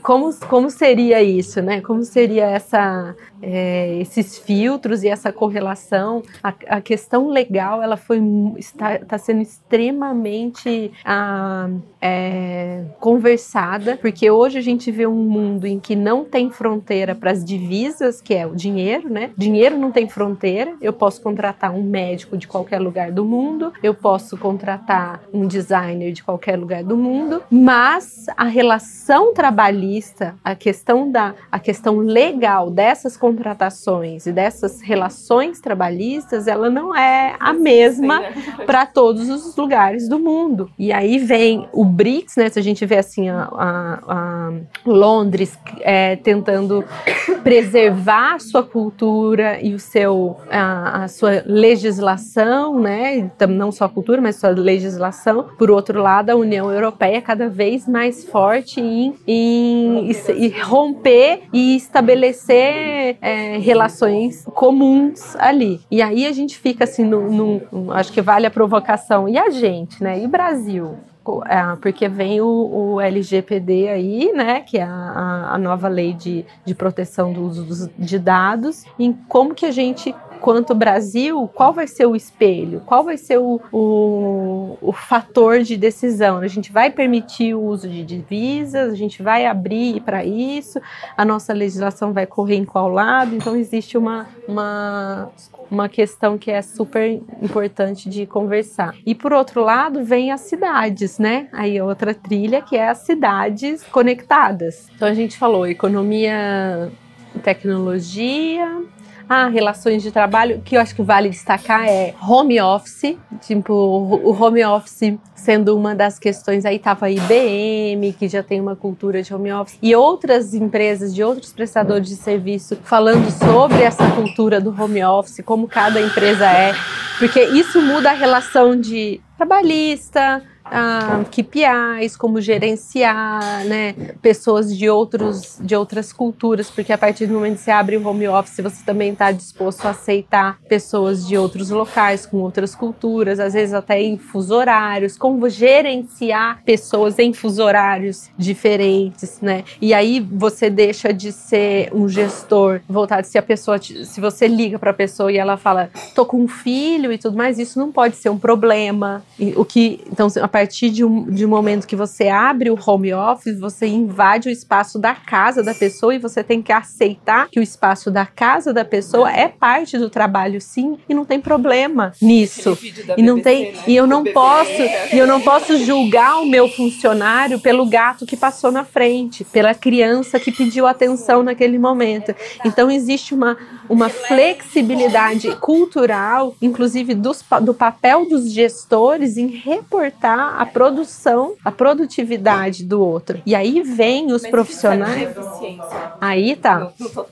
como, como seria isso, né? Como seria essa, é, esses filtros e essa correlação? A, a questão legal, ela foi está, está sendo extremamente ah, é, conversada, porque hoje a gente vê um mundo em que não tem fronteira para as divisas, que é o dinheiro, né? Dinheiro não tem fronteira. Eu posso contratar um médico de qualquer lugar do mundo, eu posso contratar um designer de qualquer lugar do mundo, mas a relação trabalhista, a questão da a questão legal dessas contratações e dessas relações trabalhistas, ela não é a mesma *laughs* para todos os lugares do mundo. E aí vem o BRICS, né? Se a gente vê assim a, a, a Londres é, tentando preservar a sua cultura e o seu a, a, sua legislação, né? Não só a cultura, mas sua legislação. Por outro lado, a União Europeia cada vez mais forte em, em, em romper e estabelecer é, relações comuns ali. E aí a gente fica assim, no, no, acho que vale a provocação. E a gente, né? E Brasil? É, porque vem o, o, LGPD aí, né, que é a, a nova lei de, de proteção do uso de dados, em como que a gente quanto Brasil, qual vai ser o espelho? Qual vai ser o, o, o, fator de decisão? A gente vai permitir o uso de divisas, a gente vai abrir para isso, a nossa legislação vai correr em qual lado? Então, existe uma, uma, uma questão que é super importante de conversar. E por outro lado, vem as cidades, né? Aí outra trilha que é as cidades conectadas. Então a gente falou economia, tecnologia, ah, relações de trabalho, que eu acho que vale destacar é home office, tipo, o home office sendo uma das questões, aí estava a IBM, que já tem uma cultura de home office, e outras empresas de outros prestadores de serviço falando sobre essa cultura do home office, como cada empresa é, porque isso muda a relação de trabalhista, ah, KPIs, como gerenciar, né, pessoas de outros de outras culturas, porque a partir do momento que você abre o home office, você também está disposto a aceitar pessoas de outros locais com outras culturas, às vezes até em fuso horários, como gerenciar pessoas em fuso horários diferentes, né? E aí você deixa de ser um gestor voltado se a pessoa se você liga para a pessoa e ela fala, tô com um filho e tudo mais, isso não pode ser um problema. E, o que então a partir de um, de um momento que você abre o home office, você invade o espaço da casa da pessoa e você tem que aceitar que o espaço da casa da pessoa é parte do trabalho, sim, e não tem problema nisso. E não tem, né? e eu não posso, e eu não posso julgar o meu funcionário pelo gato que passou na frente, pela criança que pediu atenção naquele momento. Então existe uma uma flexibilidade cultural, inclusive dos, do papel dos gestores em reportar a produção, a produtividade do outro. E aí vem os Mas profissionais. Aí tá. No, no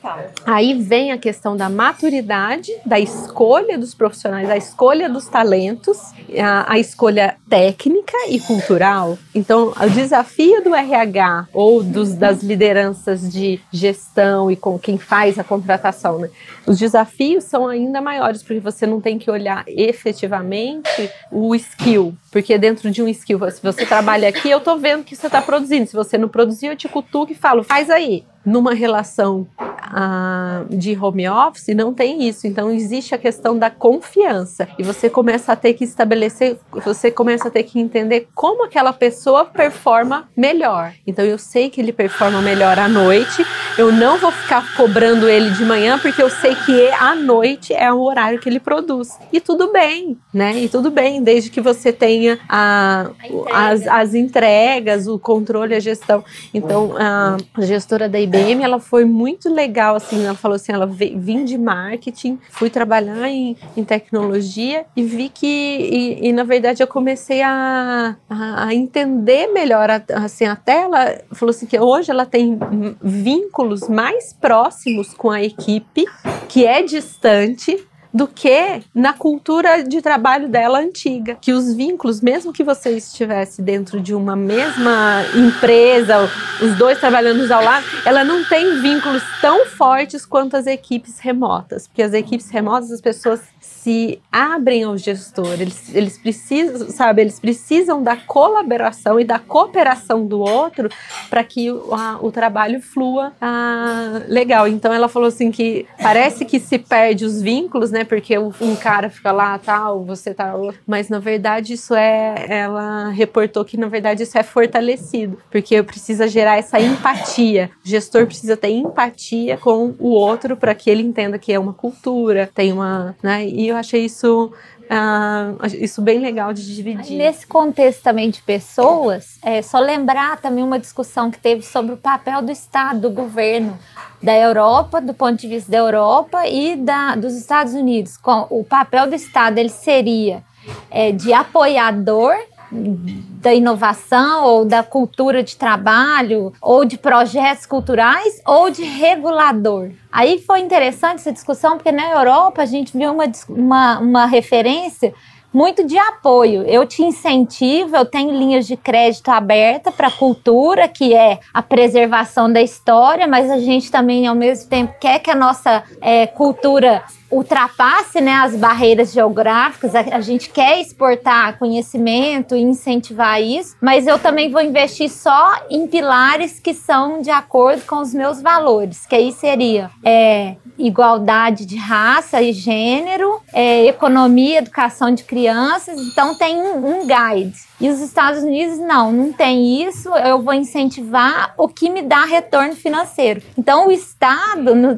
aí vem a questão da maturidade, da escolha dos profissionais, da escolha dos talentos, a, a escolha técnica e cultural. Então, o desafio do RH ou dos, das lideranças de gestão e com quem faz a contratação, né? os desafios são ainda maiores, porque você não tem que olhar efetivamente o skill, porque dentro de um um skill. Se você trabalha aqui, eu tô vendo que você está produzindo. Se você não produzir, eu te cutuco e falo, faz aí numa relação ah, de home office não tem isso. Então existe a questão da confiança e você começa a ter que estabelecer, você começa a ter que entender como aquela pessoa performa melhor. Então eu sei que ele performa melhor à noite. Eu não vou ficar cobrando ele de manhã porque eu sei que à noite é o horário que ele produz. E tudo bem, né? E tudo bem, desde que você tenha a, a as, as entregas, o controle, a gestão. Então a gestora da IBM ela foi muito legal, assim, ela falou assim, ela vim de marketing, fui trabalhar em, em tecnologia e vi que, e, e, na verdade eu comecei a, a, a entender melhor, a, assim, até ela falou assim que hoje ela tem vínculos mais próximos com a equipe, que é distante, do que na cultura de trabalho dela antiga. Que os vínculos, mesmo que você estivesse dentro de uma mesma empresa, os dois trabalhando ao lado, ela não tem vínculos tão fortes quanto as equipes remotas. Porque as equipes remotas, as pessoas se abrem ao gestor, eles, eles precisam, sabe, eles precisam da colaboração e da cooperação do outro para que o, a, o trabalho flua ah, legal. Então ela falou assim que parece que se perde os vínculos, né? Porque um cara fica lá, tal, você tá, mas na verdade isso é, ela reportou que na verdade isso é fortalecido, porque precisa gerar essa empatia. O gestor precisa ter empatia com o outro para que ele entenda que é uma cultura, tem uma, né? E eu achei isso Uh, isso bem legal de dividir. Nesse contexto também de pessoas, é só lembrar também uma discussão que teve sobre o papel do Estado, do governo da Europa, do ponto de vista da Europa e da, dos Estados Unidos. Com, o papel do Estado ele seria é, de apoiador da inovação ou da cultura de trabalho ou de projetos culturais ou de regulador. Aí foi interessante essa discussão porque na Europa a gente viu uma, uma, uma referência muito de apoio. Eu te incentivo, eu tenho linhas de crédito aberta para a cultura, que é a preservação da história, mas a gente também, ao mesmo tempo, quer que a nossa é, cultura ultrapasse né, as barreiras geográficas, a, a, gente quer exportar conhecimento e incentivar isso, mas eu também vou investir só em pilares que são de acordo com os meus valores, que aí seria é, igualdade de raça e gênero, é, economia, educação de crianças, então tem um, um guide. E os Estados Unidos, não, não tem isso, eu vou incentivar o que me dá retorno financeiro. Então, o Estado, no,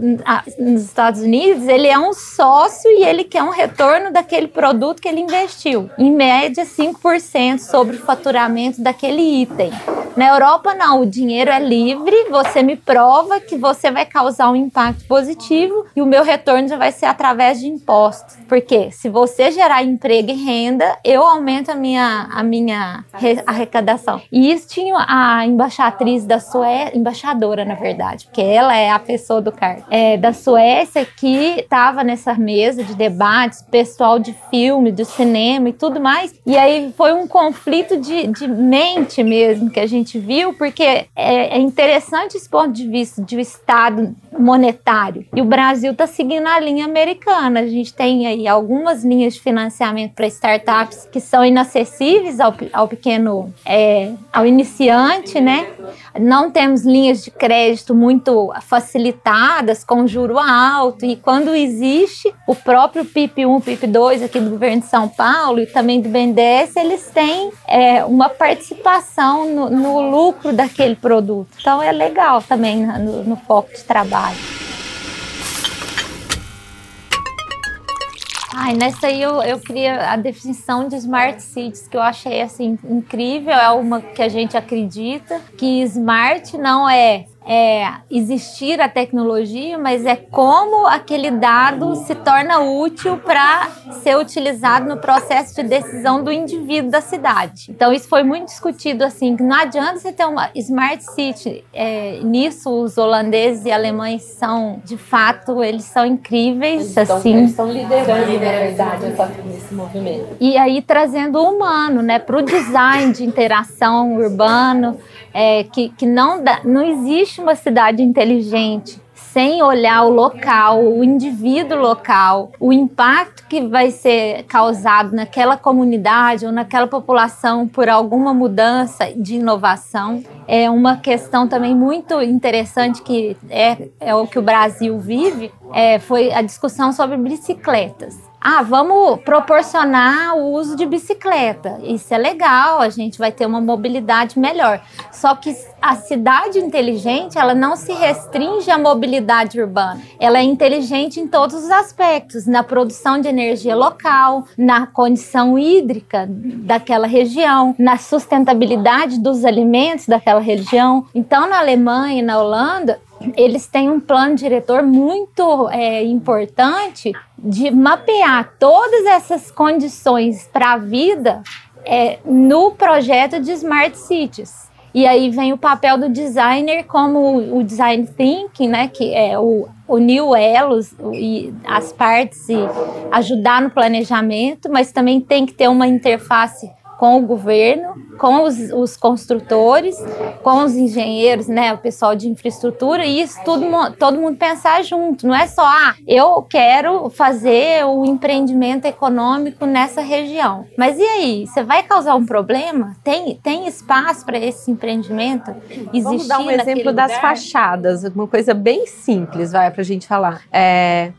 nos Estados Unidos, ele é um sócio e ele quer um retorno daquele produto que ele investiu. Em média, 5% sobre o faturamento daquele item. Na Europa, não, o dinheiro é livre, você me prova que você vai causar um impacto positivo e o meu retorno já vai ser através de impostos. Porque se você gerar emprego e renda, eu aumento a minha, a minha arrecadação. E isso tinha a embaixatriz da Suécia, embaixadora, na verdade, porque ela é a pessoa do cargo, é, da Suécia que estava nessa mesa de debates, pessoal de filme, do cinema e tudo mais. E aí foi um conflito de, de mente mesmo que a gente viu, porque é, é interessante esse ponto de vista de um Estado monetário. E o Brasil está seguindo a linha americana. A gente tem aí algumas linhas de financiamento para startups que são inacessíveis ao, ao pequeno, é, ao iniciante, né? Não temos linhas de crédito muito facilitadas, com juro alto. E quando existe, o próprio PIP1, PIP2 aqui do governo de São Paulo e também do BNDES, eles têm é, uma participação no, no, lucro daquele produto. Então é legal também no, no foco de trabalho. Ai, nessa aí eu, eu queria a definição de Smart Cities, que eu achei assim incrível, é uma que a gente acredita que smart não é é, existir a tecnologia, mas é como aquele dado se torna útil para ser utilizado no processo de decisão do indivíduo da cidade. Então isso foi muito discutido assim, que não adianta você ter uma smart city. É, nisso os holandeses e alemães são, de fato, eles são incríveis, eles assim. Eles estão liderando, na verdade, esse movimento. E aí trazendo o humano, né, para o design de interação urbano, é, que, que não, dá, não existe uma cidade inteligente sem olhar o local, o indivíduo local, o impacto que vai ser causado naquela comunidade ou naquela população por alguma mudança de inovação. É uma questão também muito interessante que é, é o que o Brasil vive, é, foi a discussão sobre bicicletas. Ah, vamos proporcionar o uso de bicicleta. Isso é legal, a gente vai ter uma mobilidade melhor. Só que a cidade inteligente, ela não se restringe à mobilidade urbana. Ela é inteligente em todos os aspectos, na produção de energia local, na condição hídrica daquela região, na sustentabilidade dos alimentos daquela região. Então, na Alemanha e na Holanda, eles têm um plano diretor muito é, importante de mapear todas essas condições para a vida é, no projeto de Smart Cities. E aí vem o papel do designer como o design thinking, né, que é o unir elos e as partes e ajudar no planejamento, mas também tem que ter uma interface com o governo, com os, os, construtores, com os engenheiros, né, o pessoal de infraestrutura, e isso tudo, todo mundo pensar junto. Não é só, ah, eu quero fazer o um empreendimento econômico nessa região. Mas e aí? Você vai causar um problema? Tem, tem espaço para esse empreendimento existir? Vamos dar um exemplo das fachadas, uma coisa bem simples, vai, para a gente falar. É,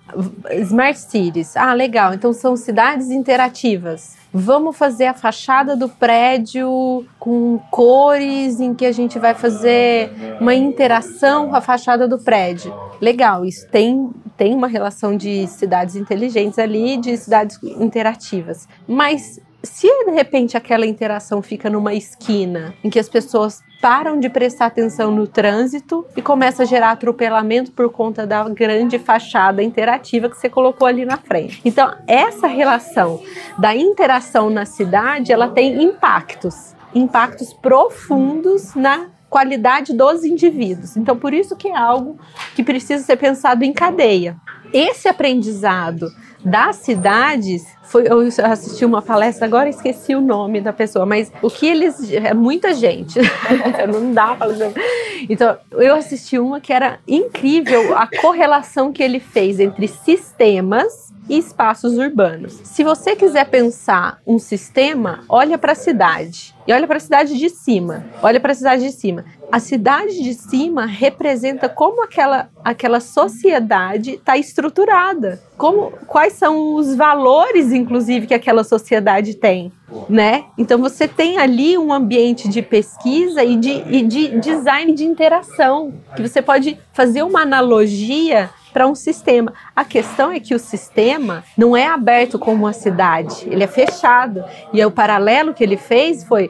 Smart Cities. Ah, legal. Então são cidades interativas. Vamos fazer a fachada do prédio com cores em que a gente vai fazer uma interação com a fachada do prédio. Legal, isso tem, tem uma relação de cidades inteligentes ali, de cidades interativas. Mas se de repente aquela interação fica numa esquina em que as pessoas param de prestar atenção no trânsito e começa a gerar atropelamento por conta da grande fachada interativa que você colocou ali na frente. Então, essa relação da interação na cidade, ela tem impactos, impactos profundos na qualidade dos indivíduos. Então, por isso que é algo que precisa ser pensado em cadeia. Esse aprendizado das cidades foi, eu assisti uma palestra, agora esqueci o nome da pessoa, mas o que eles. É muita gente. *laughs* não dá pra Então, eu assisti uma que era incrível a correlação que ele fez entre sistemas e espaços urbanos. Se você quiser pensar um sistema, olha para a cidade. E olha para a cidade de cima. Olha para a cidade de cima. A cidade de cima representa como aquela, aquela sociedade está estruturada. Como, quais são os valores, inclusive, que aquela sociedade tem. Né? Então você tem ali um ambiente de pesquisa e de, e de design de interação, que você pode fazer uma analogia para um sistema. A questão é que o sistema não é aberto como a cidade, ele é fechado. E o paralelo que ele fez foi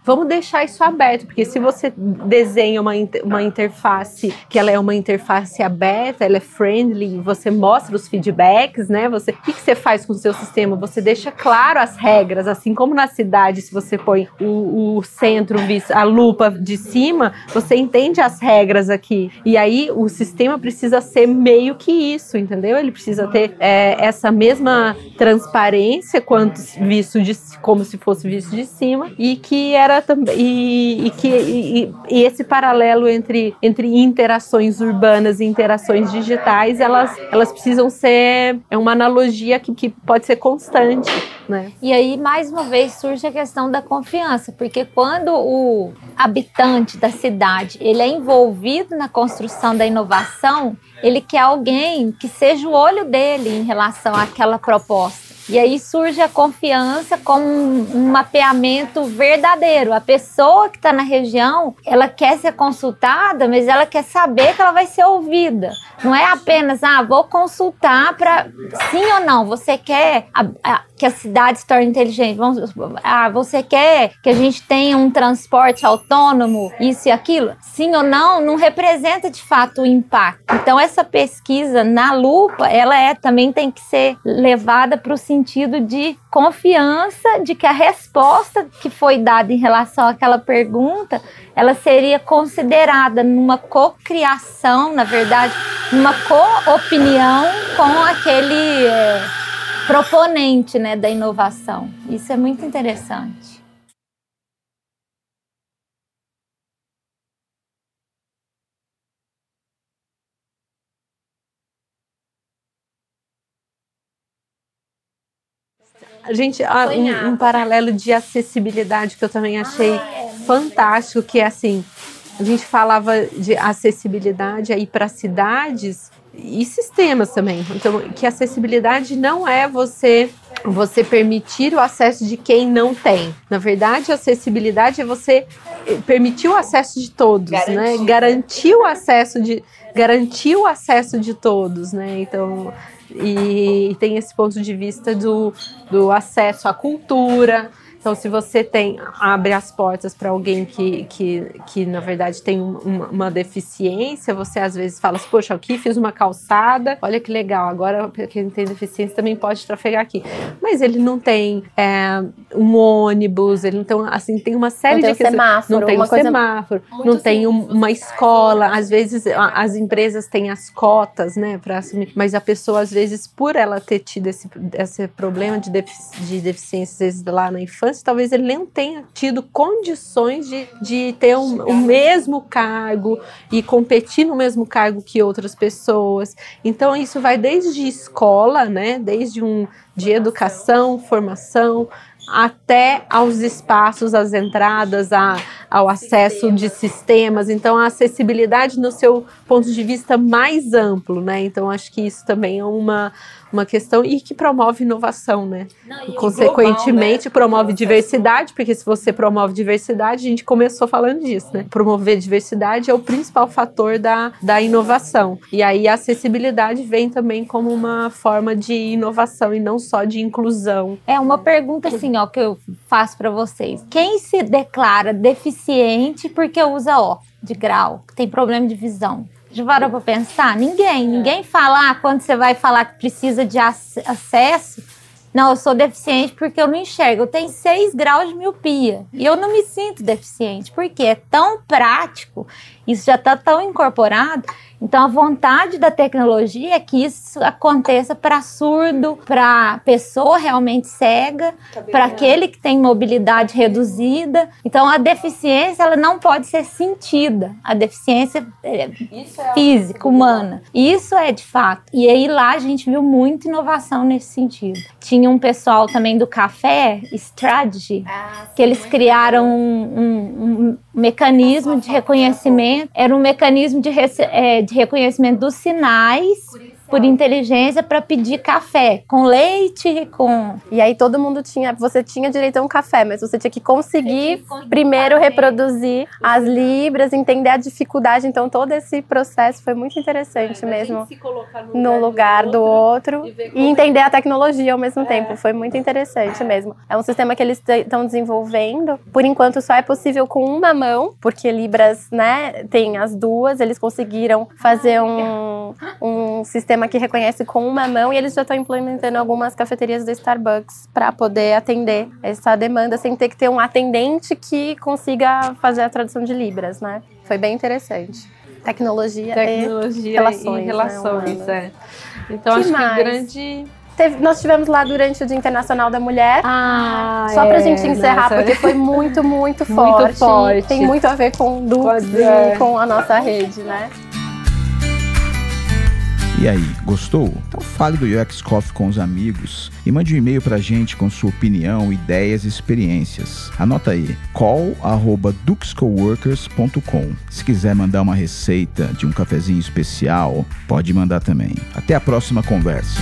Vamos deixar isso aberto, porque se você desenha uma, uma interface que ela é uma interface aberta, ela é friendly, você mostra os feedbacks, né? Você, o que, que você faz com o seu sistema? Você deixa claro as regras, assim como na cidade, se você põe o, o centro, a lupa de cima, você entende as regras aqui. E aí o sistema precisa ser meio que isso, entendeu? Ele precisa ter é, essa mesma transparência quanto visto de, como se fosse visto de cima e que era também e, e que e, e, esse paralelo entre, entre interações urbanas e interações digitais elas, elas precisam ser é uma analogia que, que pode ser constante né? E aí mais uma vez surge a questão da confiança porque quando o habitante da cidade ele é envolvido na construção da inovação ele quer alguém que seja o olho dele em relação àquela proposta e aí surge a confiança como um, mapeamento verdadeiro. A pessoa que está na região, ela quer ser consultada, mas ela quer saber que ela vai ser ouvida. Não é apenas, ah, vou consultar para sim ou não. Você quer que a cidade se torne inteligente? Vamos, ah, você quer que a gente tenha um transporte autônomo, isso e aquilo? Sim ou não, não representa de fato o impacto. Então, essa pesquisa na lupa, ela é também tem que ser levada para o sentido de confiança de que a resposta que foi dada em relação àquela pergunta, ela seria considerada numa cocriação, na verdade, numa co-opinião com aquele é, proponente né, da inovação. Isso é muito interessante. A gente, ah, um, um, paralelo de acessibilidade que eu também achei ah, é, fantástico, que é assim, a gente falava de acessibilidade aí para cidades, e sistemas também. Então, que acessibilidade não é você você permitir o acesso de quem não tem. Na verdade, acessibilidade é você permitir o acesso de todos, Garantir. né? Garantir o acesso de garantir o acesso de todos, né? Então, e tem esse ponto de vista do, do acesso à cultura, então, se você tem abre as portas para alguém que, que, que, na verdade, tem uma, uma, deficiência, você às vezes fala assim, poxa, aqui fiz uma calçada, olha que legal, agora quem tem deficiência também pode trafegar aqui. Mas ele não tem é, um ônibus, ele não tem, assim, tem uma série não de... Tem um semáforo, não tem um semáforo, não tem um, uma escola, às vezes as empresas têm as cotas, né, para assumir, mas a pessoa, às vezes, por ela ter tido esse, esse problema de, defici de deficiências lá na infância, talvez ele nem tenha tido condições de, de ter um, o mesmo cargo e competir no mesmo cargo que outras pessoas. Então, isso vai desde escola, né? Desde um de educação, formação, até aos espaços, às entradas, a, ao acesso de sistemas. Então, a acessibilidade no seu ponto de vista mais amplo, né? Então, acho que isso também é uma, uma questão e que promove inovação, né? Não, Consequentemente, global, né? promove diversidade, porque se você promove diversidade, a gente começou falando disso, né? Promover diversidade é o principal fator da, da inovação. E aí a acessibilidade vem também como uma forma de inovação e não só de inclusão. É uma pergunta assim, ó, que eu faço para vocês. Quem se declara deficiente porque usa ó de grau, tem problema de visão? Já parou para pensar? Ninguém. Ninguém fala ah, quando você vai falar que precisa de acesso. Não, eu sou deficiente porque eu não enxergo. Eu tenho 6 graus de miopia. E eu não me sinto deficiente. Porque é tão prático, isso já está tão incorporado então, a vontade da tecnologia é que isso aconteça para surdo, para pessoa realmente cega, para aquele que tem mobilidade reduzida. Então, a deficiência ela não pode ser sentida. A deficiência é, é física, humana. Isso é de fato. E aí lá a gente viu muita inovação nesse sentido. Tinha um pessoal também do café, Strategy, ah, que eles criaram um, um, um mecanismo de reconhecimento. Era um mecanismo de, é, de reconhecimento dos sinais por inteligência para pedir café com leite, com. E aí todo mundo tinha, você tinha direito a um café, mas você tinha que conseguir, conseguir primeiro reproduzir as libras, entender a dificuldade. Então todo esse processo foi muito interessante é, mesmo. No lugar, do outro, e, e entender a tecnologia ao mesmo é. tempo. Foi muito interessante mesmo. É um sistema que eles estão desenvolvendo. Por enquanto só é possível com uma mão, porque libras, né, tem as duas. Eles conseguiram fazer um, um sistema sistema que reconhece com uma mão e eles já estão implementando algumas cafeterias do Starbucks para poder atender essa demanda sem ter que ter um atendente que consiga fazer a tradução de libras, né? Foi bem interessante. Tecnologia, Tecnologia e relações. E relações né, é. Então que acho mais? que grande Teve, nós tivemos lá durante o Dia Internacional da Mulher. Ah, Só pra é, gente encerrar, nossa. porque foi muito, muito *laughs* forte. Muito forte. Tem muito a ver com o Dux e com a nossa rede, né? E aí, gostou? Então fale do UX Coffee com os amigos e mande um e-mail pra gente com sua opinião, ideias e experiências. Anota aí, call@duxcoworkers.com. Se quiser mandar uma receita de um cafezinho especial, pode mandar também. Até a próxima conversa.